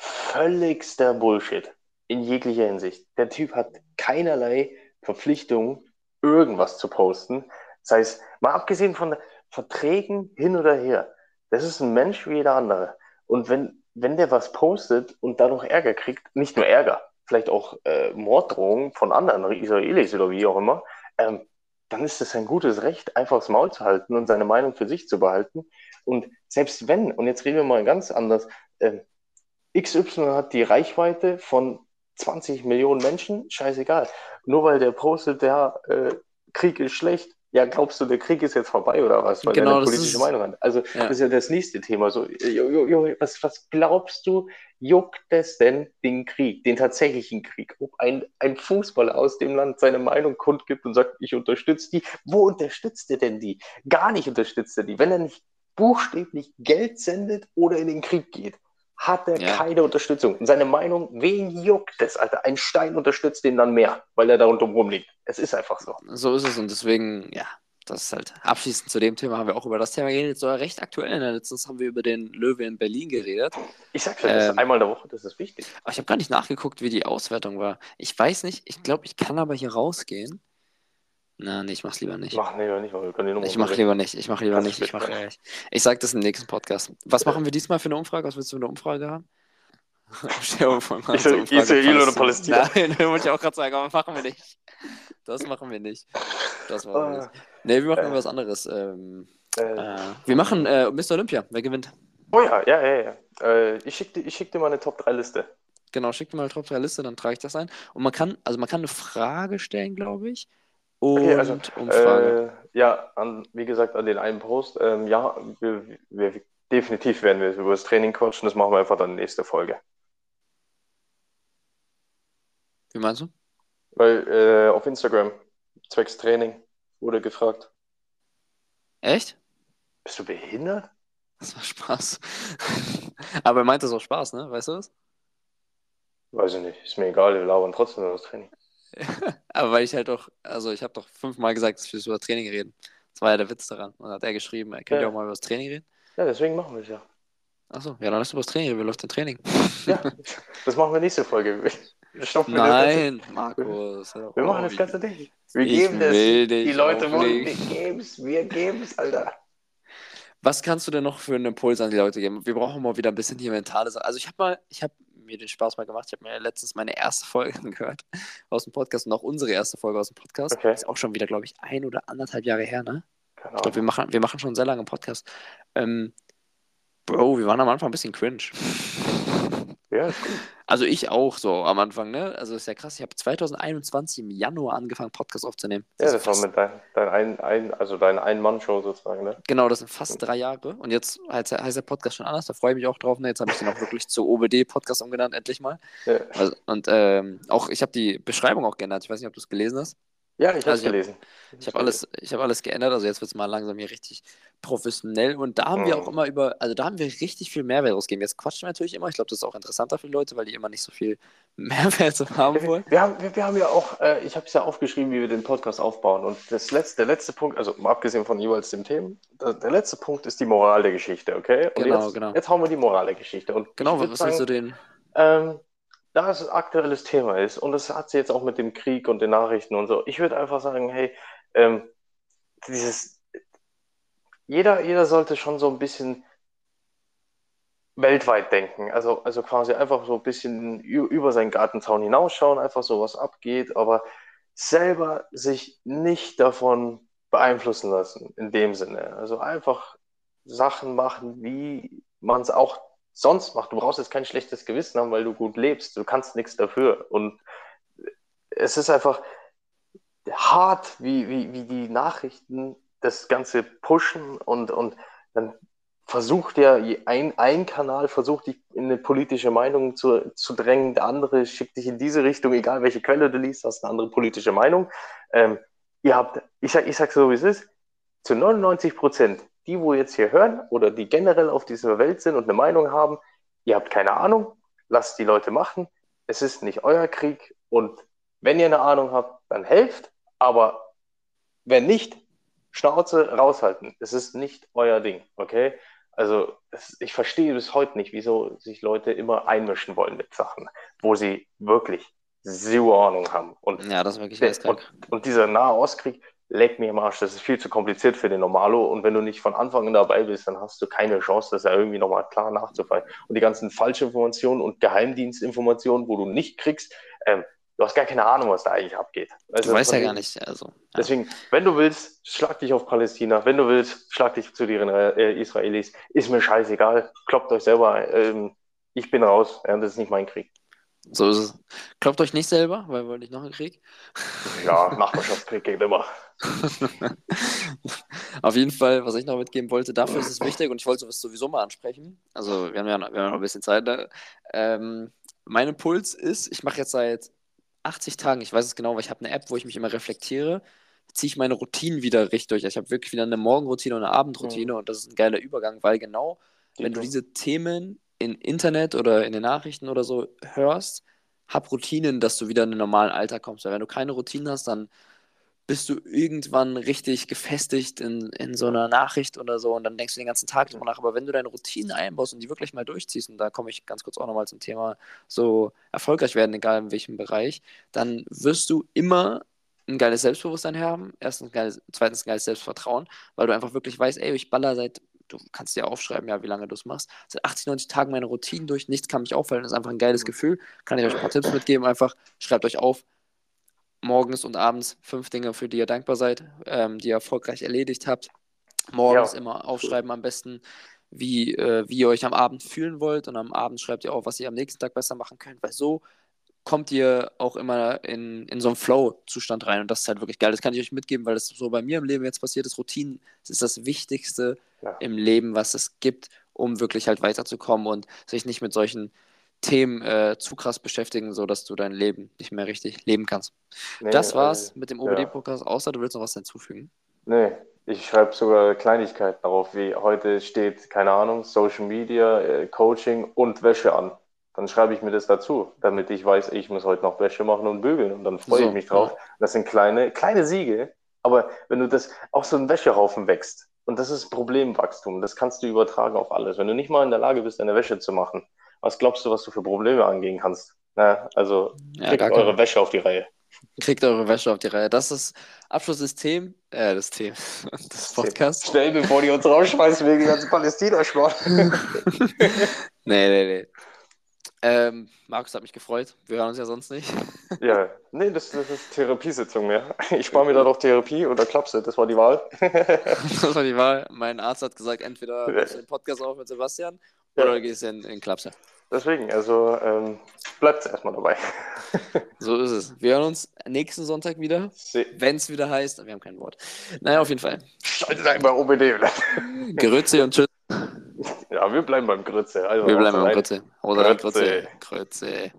völligster Bullshit in jeglicher Hinsicht. Der Typ hat keinerlei Verpflichtung, irgendwas zu posten. Das heißt, mal abgesehen von Verträgen hin oder her, das ist ein Mensch wie jeder andere. Und wenn, wenn der was postet und dadurch Ärger kriegt, nicht nur Ärger, vielleicht auch äh, Morddrohungen von anderen Israelis oder wie auch immer, ähm, dann ist es ein gutes Recht, einfach das Maul zu halten und seine Meinung für sich zu behalten. Und selbst wenn, und jetzt reden wir mal ganz anders, ähm, XY hat die Reichweite von 20 Millionen Menschen, scheißegal. Nur weil der postet, der äh, Krieg ist schlecht, ja, glaubst du, der Krieg ist jetzt vorbei oder was? Weil Genau, der eine politische ist- Meinung hat. Also, Ja. das ist ja das nächste Thema. So, jo, jo, was, was glaubst du, juckt es denn den Krieg, den tatsächlichen Krieg? Ob ein, ein Fußballer aus dem Land seine Meinung kundgibt und sagt, ich unterstütze die, wo unterstützt er denn die? Gar nicht unterstützt er die. Wenn er nicht buchstäblich Geld sendet oder in den Krieg geht, hat er Ja. keine Unterstützung. Und seine Meinung, wen juckt es, Alter? Ein Stein unterstützt den dann mehr, weil er da unten rumliegt. Es ist einfach so. So ist es und deswegen, ja, das ist halt abschließend zu dem Thema haben wir auch über das Thema geredet. Jetzt sogar recht aktuell. Ne? Letztens haben wir über den Löwe in Berlin geredet. Ich ja, das Ähm, ist einmal in der Woche, das ist wichtig. Aber ich habe gar nicht nachgeguckt, wie die Auswertung war. Ich weiß nicht, ich glaube, ich kann aber hier rausgehen. Na, nee, ich mach's lieber nicht. Mach nee, nicht, wir können die Nummer Ich mache lieber nicht, ich mache lieber Das nicht, ich geil. ich, ich sag das im nächsten Podcast. Was machen wir diesmal für eine Umfrage? Was willst du für eine Umfrage haben? Stell dir vor, so eine Israel- oder Palästina. Nein, [LAUGHS] da wollte ich auch gerade sagen, aber machen wir nicht. Das machen wir nicht. Das machen wir nicht. Nee, wir machen Äh. was anderes. Ähm, Äh, äh, wir machen äh, Mr. Olympia. Wer gewinnt? oh ja, ja, ja, ja. Äh, ich schicke dir, ich schick dir mal eine Top-3-Liste. Genau, schickt mir mal Top 3 Liste, dann trage ich das ein. Und man kann, also man kann eine Frage stellen, glaube ich. Und Okay, also, Umfrage. Äh, ja, an, wie gesagt, an den einen Post. Ähm, ja, wir, wir, definitiv werden wir über das Training quatschen. Das machen wir einfach dann nächste Folge. Wie meinst du? Weil äh, auf Instagram, zwecks Training, wurde gefragt. Echt? Bist du behindert? Das war Spaß. [LAUGHS] Aber er meinte es auch Spaß, ne? Weißt du das? Weiß ich nicht. Ist mir egal, wir labern trotzdem über das Training. [LAUGHS] Aber weil ich halt doch, also ich habe doch fünfmal gesagt, dass wir über das Training reden. Das war ja der Witz daran. Und dann hat er geschrieben, er könnte ja auch mal über das Training reden. Ja, deswegen machen wir es ja. Achso, ja, dann lass über das Training reden. Wie läuft dein Training? Ja, [LAUGHS] das machen wir nächste Folge. Stoppen Nein, Markus. Wir auf. machen das ganze Ding. Wir Ich geben das. Die Leute wollen, wir aufregen. geben's, wir geben's, Alter. Was kannst du denn noch für einen Impuls an die Leute geben? Wir brauchen mal wieder ein bisschen hier mentale Sachen. Also ich habe mal, ich habe mir den Spaß mal gemacht. Ich habe mir letztens meine erste Folge [LAUGHS] gehört aus dem Podcast und auch unsere erste Folge aus dem Podcast. Okay. Ist auch schon wieder, glaube ich, ein oder anderthalb Jahre her, ne? Keine Ich glaube, wir machen, wir machen schon sehr lange einen Podcast. Ähm, Bro, wir waren am Anfang ein bisschen cringe. Ja, ist gut. Also ich auch so am Anfang, ne? Also ist ja krass. Ich habe 2021 im Januar angefangen, Podcast aufzunehmen. Ja, ist das war mit dein, dein ein, ein, also deine Ein-Mann-Show sozusagen, ne? Genau, das sind fast drei Jahre. Und jetzt heißt, heißt der Podcast schon anders. Da freue ich mich auch drauf. Ne? Jetzt habe ich den auch wirklich zu OBD-Podcast umgenannt, endlich mal. Ja. Also, und ähm, auch, ich habe die Beschreibung auch geändert. Ich weiß nicht, ob du es gelesen hast. Ja, ich habe es Also ich habe gelesen. ich hab alles, ich hab alles geändert, also jetzt wird es mal langsam hier richtig professionell und da haben wir auch Mhm. immer über, also da haben wir richtig viel Mehrwert rausgegeben. Jetzt quatschen wir natürlich immer, ich glaube, das ist auch interessanter für die Leute, weil die immer nicht so viel [LAUGHS] Mehrwert so haben wollen. Wir haben, wir, wir haben ja auch, äh, ich habe es ja aufgeschrieben, wie wir den Podcast aufbauen. Und das letzte, der letzte Punkt, also abgesehen von jeweils dem Themen, der, letzte Punkt ist die Moral der Geschichte, okay? Und Genau, jetzt, genau. jetzt hauen wir die Moral der Geschichte. Und Genau, was willst du sagen, den? ähm, da es ein aktuelles Thema ist und es hat sie jetzt auch mit dem Krieg und den Nachrichten und so, ich würde einfach sagen, hey, ähm, dieses, jeder, jeder sollte schon so ein bisschen weltweit denken. Also, also quasi einfach so ein bisschen über seinen Gartenzaun hinausschauen, einfach so was abgeht, aber selber sich nicht davon beeinflussen lassen, in dem Sinne. Also einfach Sachen machen, wie man es auch sonst macht. Du brauchst jetzt kein schlechtes Gewissen haben, weil du gut lebst. Du kannst nichts dafür. Und es ist einfach hart, wie, wie, wie die Nachrichten das Ganze pushen und, und dann versucht ja ein, ein Kanal versucht dich in eine politische Meinung zu, zu drängen, der andere schickt dich in diese Richtung, egal welche Quelle du liest, hast eine andere politische Meinung. Ähm, ihr habt, ich sag, ich sag so wie es ist, zu 99 Prozent, die wo jetzt hier hören oder die generell auf dieser Welt sind und eine Meinung haben, ihr habt keine Ahnung, lasst die Leute machen, es ist nicht euer Krieg und wenn ihr eine Ahnung habt, dann helft, aber wenn nicht, Schnauze raushalten. Es ist nicht euer Ding, okay? Also es, ich verstehe bis heute nicht, wieso sich Leute immer einmischen wollen mit Sachen, wo sie wirklich zero Ahnung haben. Und, Ja, das ist wirklich der, geistkrank. und, und dieser Nahostkrieg, leck mir im Arsch, das ist viel zu kompliziert für den Normalo. Und wenn du nicht von Anfang an dabei bist, dann hast du keine Chance, das ja irgendwie nochmal klar nachzufallen. Und die ganzen Falschinformationen und Geheimdienstinformationen, wo du nicht kriegst, ähm, du hast gar keine Ahnung, was da eigentlich abgeht. Du Also weißt ja gar nicht, also. Ja. Deswegen, wenn du willst, schlag dich auf Palästina. Wenn du willst, schlag dich zu den äh, Israelis. Ist mir scheißegal. Kloppt euch selber. Ähm, ich bin raus. Ja, das ist nicht mein Krieg. So ist es. Kloppt euch nicht selber, weil wir nicht noch einen Krieg. Ja, Nachbarschaftskrieg geht immer. [LAUGHS] Auf jeden Fall, was ich noch mitgeben wollte, dafür ist es wichtig und ich wollte es sowieso mal ansprechen. Also, wir haben ja noch, wir haben noch ein bisschen Zeit. Ne? Ähm, mein Impuls ist, ich mache jetzt seit 80 Tagen, ich weiß es genau, weil ich habe eine App, wo ich mich immer reflektiere, ziehe ich meine Routinen wieder richtig durch. Ich habe wirklich wieder eine Morgenroutine und eine Abendroutine und das ist ein geiler Übergang, weil genau, wenn du diese Themen im Internet oder in den Nachrichten oder so hörst, hab Routinen, dass du wieder in den normalen Alltag kommst. Weil wenn du keine Routinen hast, dann bist du irgendwann richtig gefestigt in, in so einer Nachricht oder so und dann denkst du den ganzen Tag drüber nach. Aber wenn du deine Routinen einbaust und die wirklich mal durchziehst, und da komme ich ganz kurz auch nochmal zum Thema so erfolgreich werden, egal in welchem Bereich, dann wirst du immer ein geiles Selbstbewusstsein haben, erstens geiles, zweitens ein geiles Selbstvertrauen, weil du einfach wirklich weißt, ey, ich baller seit, du kannst dir aufschreiben, ja, wie lange du es machst, seit 80, 90 Tagen meine Routinen durch, nichts kann mich auffallen, das ist einfach ein geiles Gefühl, kann ich euch ein paar Tipps mitgeben, einfach schreibt euch auf, morgens und abends fünf Dinge, für die ihr dankbar seid, ähm, die ihr erfolgreich erledigt habt. Morgens Ja, immer aufschreiben am besten, wie, äh, wie ihr euch am Abend fühlen wollt und am Abend schreibt ihr auf, was ihr am nächsten Tag besser machen könnt, weil so kommt ihr auch immer in, in so einen Flow-Zustand rein und das ist halt wirklich geil. Das kann ich euch mitgeben, weil das so bei mir im Leben jetzt passiert ist. Routinen, das ist das Wichtigste Ja. im Leben, was es gibt, um wirklich halt weiterzukommen und sich nicht mit solchen Themen äh, zu krass beschäftigen, sodass du dein Leben nicht mehr richtig leben kannst. Nee, Das war's äh, mit dem ja. OBD-Podcast, außer du willst noch was hinzufügen. Nee, ich schreibe sogar Kleinigkeiten darauf, wie heute steht, keine Ahnung, Social Media, äh, Coaching und Wäsche an. Dann schreibe ich mir das dazu, damit ich weiß, ich muss heute noch Wäsche machen und bügeln und dann freue So, ich mich drauf. Das sind kleine, kleine Siege, aber wenn du das auch so ein Wäschehaufen wächst, und das ist Problemwachstum, das kannst du übertragen auf alles. Wenn du nicht mal in der Lage bist, deine Wäsche zu machen, was glaubst du, was du für Probleme angehen kannst? Na, also Ja, kriegt eure. Wäsche auf die Reihe. Kriegt eure Wäsche auf die Reihe. Das ist Abschluss [LAUGHS] des Themen, äh, des Themen, des Podcasts. Schnell, bevor die uns rausschmeißen wegen ganzen Palästina-Sport. [LAUGHS] Nee, nee, nee. Ähm, Markus hat mich gefreut. Wir hören uns ja sonst nicht. [LAUGHS] Ja, nee, das, das ist Therapiesitzung mehr. Ich spare mir da doch Therapie oder Klapse, das war die Wahl. [LAUGHS] Das war die Wahl. Mein Arzt hat gesagt, entweder nimmst du den Podcast auf mit Sebastian oder Ja. du gehst in, in Klapse. Deswegen, also ähm, bleibt erstmal dabei. [LAUGHS] So ist es. Wir hören uns nächsten Sonntag wieder, wenn es wieder heißt. Wir haben kein Wort. Naja, auf jeden Fall. Schaltet ein bei OBD. Grütze und tschüss. Ja, wir bleiben beim Grütze. Also, Wir bleiben beim. Grütze. Oder. Grütze. Grütze.